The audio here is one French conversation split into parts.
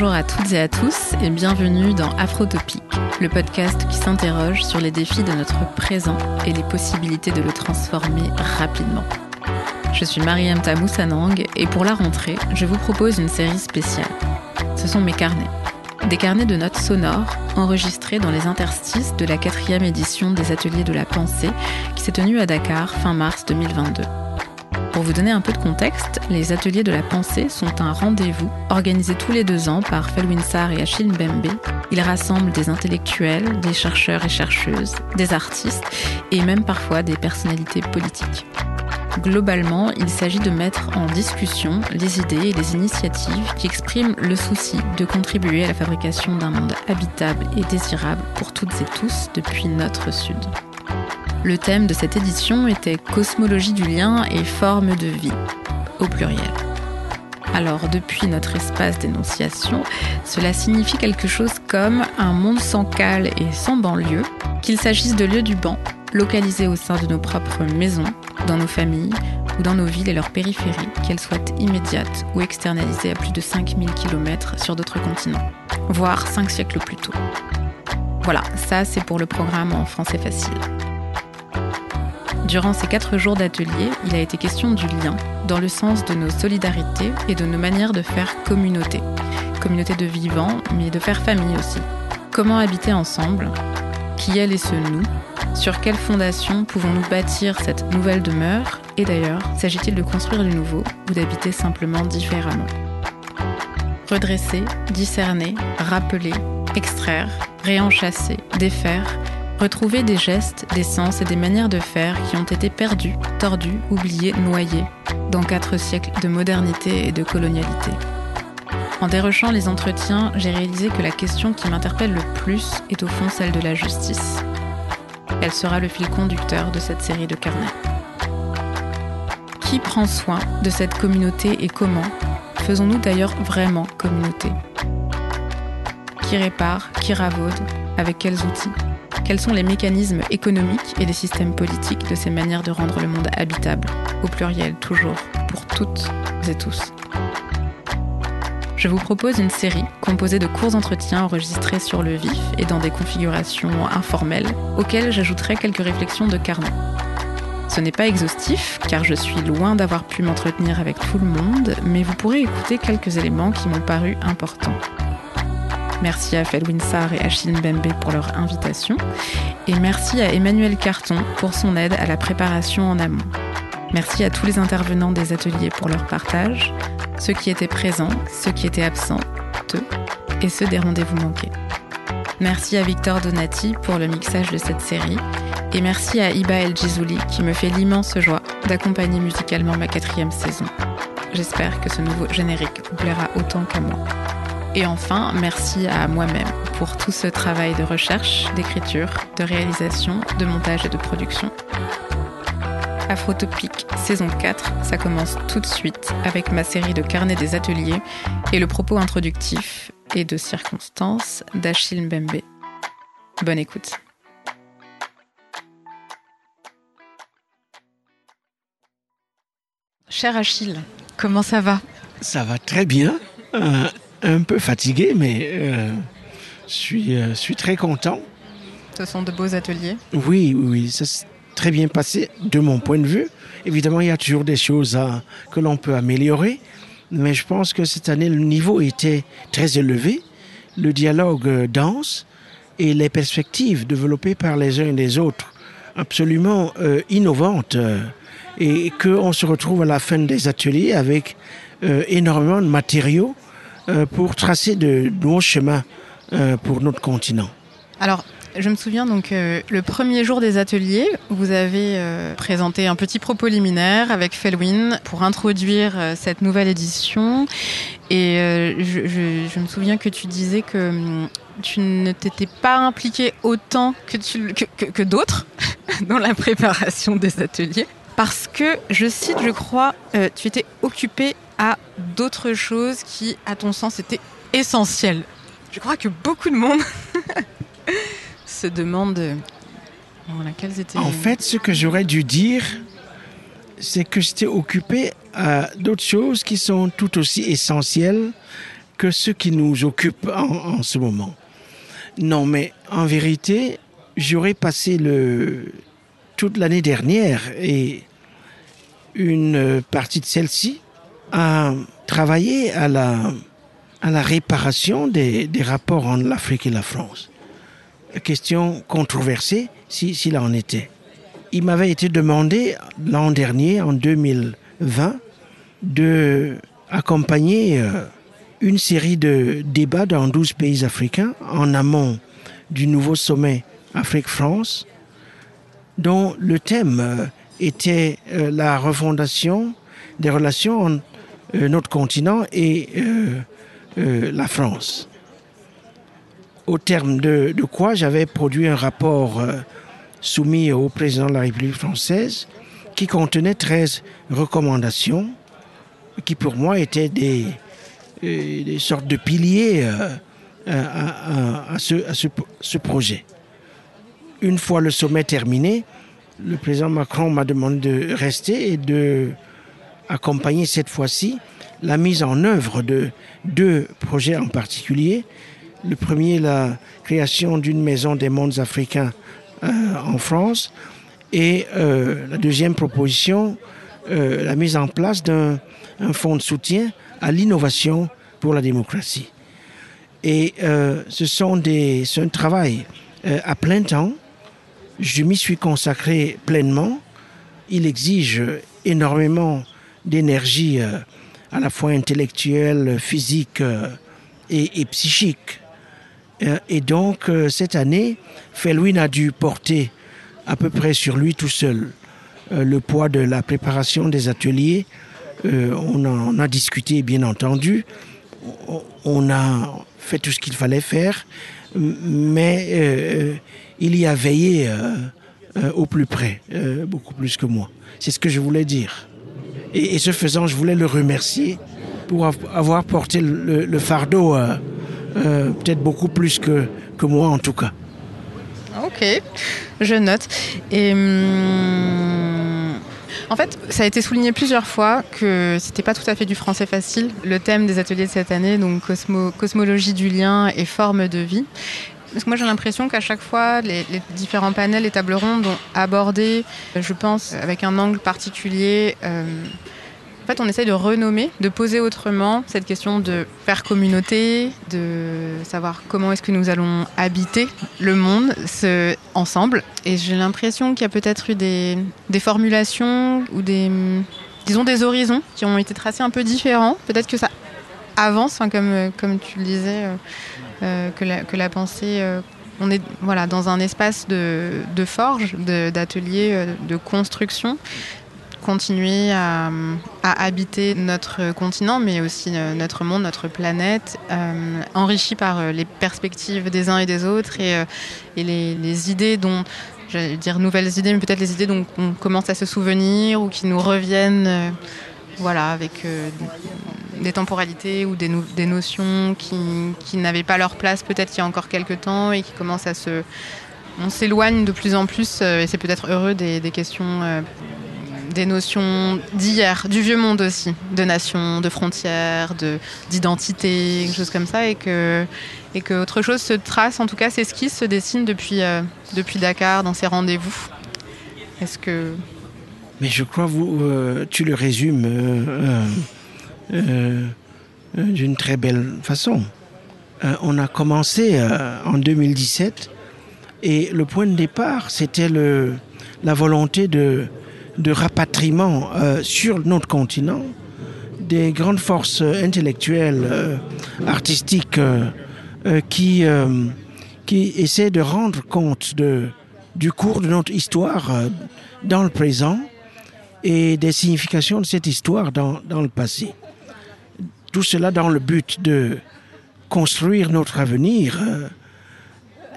Bonjour à toutes et à tous et bienvenue dans Afrotopique, le podcast qui s'interroge sur les défis de notre présent et les possibilités de le transformer rapidement. Je suis Mariam Tamoussanang et pour la rentrée, je vous propose une série spéciale. Ce sont mes carnets. Des carnets de notes sonores enregistrés dans les interstices de la quatrième édition des Ateliers de la Pensée qui s'est tenue à Dakar fin mars 2022. Pour vous donner un peu de contexte, les ateliers de la pensée sont un rendez-vous organisé tous les deux ans par Felwinsar et Achille Mbembe. Ils rassemblent des intellectuels, des chercheurs et chercheuses, des artistes et même parfois des personnalités politiques. Globalement, il s'agit de mettre en discussion les idées et les initiatives qui expriment le souci de contribuer à la fabrication d'un monde habitable et désirable pour toutes et tous depuis notre Sud. Le thème de cette édition était Cosmologie du lien et forme de vie, au pluriel. Alors, depuis notre espace d'énonciation, cela signifie quelque chose comme un monde sans cale et sans banlieue, qu'il s'agisse de lieux du banc, localisés au sein de nos propres maisons, dans nos familles ou dans nos villes et leurs périphéries, qu'elles soient immédiates ou externalisées à plus de 5000 km sur d'autres continents, voire 5 siècles plus tôt. Voilà, ça c'est pour le programme en français facile. Durant ces quatre jours d'atelier, il a été question du lien, dans le sens de nos solidarités et de nos manières de faire communauté. Communauté de vivants, mais de faire famille aussi. Comment habiter ensemble? Qui est et ce nous? Sur quelle fondation pouvons-nous bâtir cette nouvelle demeure? Et d'ailleurs, s'agit-il de construire du nouveau ou d'habiter simplement différemment? Redresser, discerner, rappeler, extraire, réenchasser, défaire, Retrouver des gestes, des sens et des manières de faire qui ont été perdus, tordus, oubliés, noyés dans quatre siècles de modernité et de colonialité. En dérochant les entretiens, j'ai réalisé que la question qui m'interpelle le plus est au fond celle de la justice. Elle sera le fil conducteur de cette série de carnets. Qui prend soin de cette communauté et comment Faisons-nous d'ailleurs vraiment communauté? Qui répare Qui ravaude Avec quels outils? Quels sont les mécanismes économiques et les systèmes politiques de ces manières de rendre le monde habitable, au pluriel toujours, pour toutes et tous je vous propose une série composée de courts entretiens enregistrés sur le vif et dans des configurations informelles, auxquelles j'ajouterai quelques réflexions de carnet. Ce n'est pas exhaustif, car je suis loin d'avoir pu m'entretenir avec tout le monde, mais vous pourrez écouter quelques éléments qui m'ont paru importants. Merci à Felwinsar et Achille Mbembe pour leur invitation. Et merci à Emmanuel Carton pour son aide à la préparation en amont. Merci à tous les intervenants des ateliers pour leur partage, ceux qui étaient présents, ceux qui étaient absents, eux, et ceux des rendez-vous manqués. Merci à Victor Donati pour le mixage de cette série. Et merci à Iba El Gizouli qui me fait l'immense joie d'accompagner musicalement ma quatrième saison. J'espère que ce nouveau générique vous plaira autant qu'à moi. Et enfin, merci à moi-même pour tout ce travail de recherche, d'écriture, de réalisation, de montage et de production. Afrotopique saison 4, ça commence tout de suite avec ma série de carnets des ateliers et le propos introductif et de circonstances d'Achille Mbembe. Bonne écoute. Cher Achille, comment ça va? Ça va très bien. Euh, un peu fatigué, mais euh, je suis, euh, suis très content. Ce sont de beaux ateliers Oui, oui, ça s'est très bien passé de mon point de vue. Évidemment, il y a toujours des choses à, que l'on peut améliorer, mais je pense que cette année, le niveau était très élevé. Le dialogue euh, dense et les perspectives développées par les uns et les autres absolument euh, innovantes euh, et qu'on se retrouve à la fin des ateliers avec euh, énormément de matériaux euh, pour tracer de nouveaux chemins euh, pour notre continent. Alors, je me souviens donc euh, le premier jour des ateliers, vous avez euh, présenté un petit propos liminaire avec Felwin pour introduire euh, cette nouvelle édition. Et euh, je, me souviens que tu disais que hum, tu ne t'étais pas impliqué autant que, d'autres dans la préparation des ateliers. Parce que, je cite, je crois, euh, tu étais occupé à d'autres choses qui, à ton sens, étaient essentielles. Je crois que beaucoup de monde se demande voilà, quelles étaient. En fait, ce que j'aurais dû dire, c'est que j'étais occupé à d'autres choses qui sont tout aussi essentielles que ce qui nous occupe en, ce moment. Non, mais en vérité, j'aurais passé le, toute l'année dernière et une partie de celle-ci à travailler à la, à la réparation des, des rapports entre l'Afrique et la France. Question controversée, s'il si, en était. Il m'avait été demandé l'an dernier, en 2020, de accompagner euh, une série de débats dans 12 pays africains en amont du nouveau sommet Afrique-France, dont le thème euh, était euh, la refondation des relations entre notre continent et la France. Au terme de, quoi j'avais produit un rapport soumis au président de la République française qui contenait 13 recommandations qui pour moi étaient des, euh, sortes de piliers euh, à, ce, projet. Une fois le sommet terminé, le président Macron m'a demandé de rester et de accompagner cette fois-ci la mise en œuvre de deux projets en particulier. Le premier, la création d'une maison des mondes africains euh, en France. Et euh, la deuxième proposition, euh, la mise en place d'un un fonds de soutien à l'innovation pour la démocratie. Et ce sont des, c'est un travail à plein temps. Je m'y suis consacré pleinement. Il exige énormément d'énergie euh, à la fois intellectuelle, physique euh, et, psychique. Euh, et donc, cette année, Felwin a dû porter à peu près sur lui tout seul le poids de la préparation des ateliers, on, on a discuté bien entendu, on a fait tout ce qu'il fallait faire, mais il y a veillé au plus près, beaucoup plus que moi. C'est ce que je voulais dire. Et, ce faisant, je voulais le remercier pour avoir porté le, fardeau euh, euh, peut-être beaucoup plus que, moi en tout cas. Ok, je note. Et hum, En fait, ça a été souligné plusieurs fois que c'était pas tout à fait du français facile. Le thème des ateliers de cette année, donc cosmo, cosmologie du lien et forme de vie. Parce que moi j'ai l'impression qu'à chaque fois, les, différents panels et tables rondes ont abordé, je pense, avec un angle particulier. Euh, en fait, on essaye de renommer, de poser autrement cette question de faire communauté, de savoir comment est-ce que nous allons habiter le monde ensemble. Et j'ai l'impression qu'il y a peut-être eu des, formulations ou des, disons, des horizons qui ont été tracés un peu différents. Peut-être que ça avance, enfin, comme, tu le disais, euh, que, la, que la pensée... Euh, on est voilà, dans un espace de, forge, d'atelier, de, de construction continuer à, habiter notre continent, mais aussi euh, notre monde, notre planète, euh, enrichi par euh, les perspectives des uns et des autres et, euh, les, idées dont, j'allais dire nouvelles idées, mais peut-être les idées dont on commence à se souvenir ou qui nous reviennent, euh, voilà, avec euh, des temporalités ou des, no des notions qui, qui n'avaient pas leur place peut-être il y a encore quelques temps et qui commencent à se on s'éloigne de plus en plus euh, et c'est peut-être heureux des, questions euh, des notions d'hier, du vieux monde aussi, de nation, de frontières, d'identité, quelque chose comme ça, et que, autre chose se trace, en tout cas s'esquisse, se dessine depuis, euh, Dakar dans ces rendez-vous. Est-ce que... Mais je crois vous tu le résumes euh, euh, d'une très belle façon. Euh, on a commencé en 2017 et le point de départ c'était la volonté de de rapatriement sur notre continent des grandes forces intellectuelles, artistiques qui, qui essaient de rendre compte de, du cours de notre histoire dans le présent et des significations de cette histoire dans, dans le passé. Tout cela dans le but de construire notre avenir euh,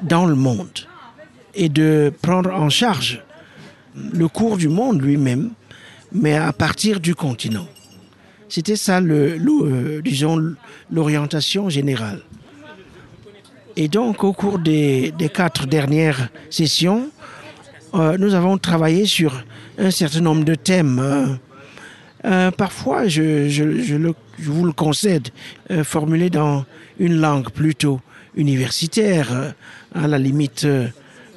dans le monde et de prendre en charge le cours du monde lui-même, mais à partir du continent. C'était ça, le, euh, disons, l'orientation générale. Et donc, au cours des, quatre dernières sessions, euh, nous avons travaillé sur un certain nombre de thèmes. Euh, parfois, je, vous le concède, euh, formulé dans une langue plutôt universitaire, euh, à la limite euh,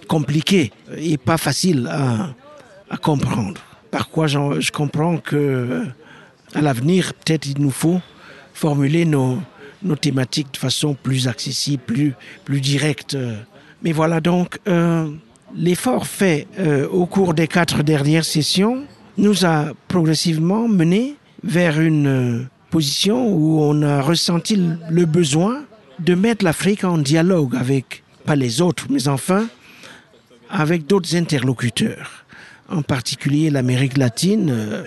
compliquée et pas facile à, comprendre. Par quoi je comprends que à l'avenir, peut-être il nous faut formuler nos, thématiques de façon plus accessible, plus, directe. Mais voilà donc, l'effort fait au cours des quatre dernières sessions nous a progressivement mené vers une euh, position où on a ressenti le besoin de mettre l'Afrique en dialogue avec, pas les autres, mais enfin, avec d'autres interlocuteurs, en particulier l'Amérique latine, euh,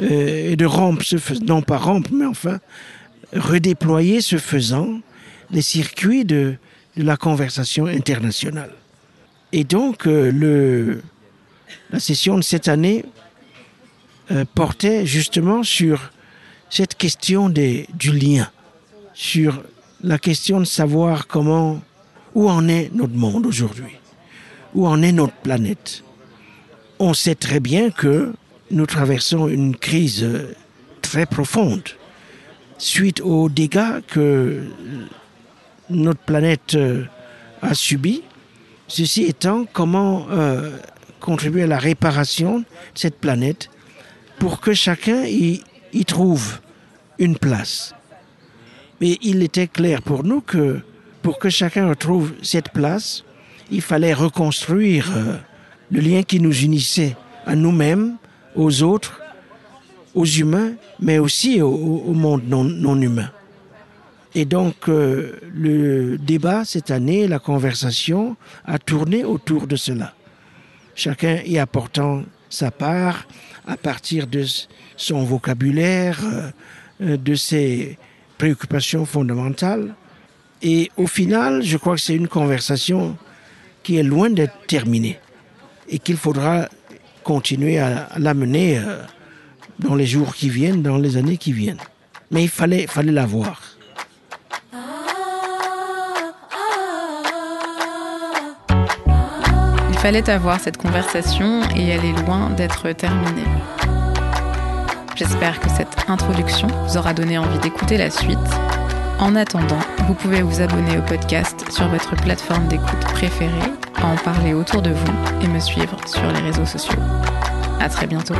euh, et de rompre, ce non pas rompre, mais enfin, redéployer ce faisant les circuits de, de la conversation internationale. Et donc, euh, le, la session de cette année euh, portait justement sur cette question du lien, sur la question de savoir comment, où en est notre monde aujourd'hui, où en est notre planète. On sait très bien que nous traversons une crise très profonde suite aux dégâts que notre planète euh, a subis. Ceci étant, comment euh, contribuer à la réparation de cette planète pour que chacun y, trouve une place. Mais il était clair pour nous que pour que chacun retrouve cette place, il fallait reconstruire euh, le lien qui nous unissait à nous-mêmes, aux autres, aux humains, mais aussi au, monde non, non humain. Et donc, euh, le débat cette année, la conversation, a tourné autour de cela. Chacun y apportant sa part à partir de son vocabulaire, euh, de ses préoccupations fondamentales. Et au final, je crois que c'est une conversation qui est loin d'être terminée et qu'il faudra continuer à, à la mener euh, dans les jours qui viennent, dans les années qui viennent. Mais il fallait, fallait la voir. Fallait avoir cette conversation et elle est loin d'être terminée. J'espère que cette introduction vous aura donné envie d'écouter la suite. En attendant, vous pouvez vous abonner au podcast sur votre plateforme d'écoute préférée, en parler autour de vous et me suivre sur les réseaux sociaux. À très bientôt.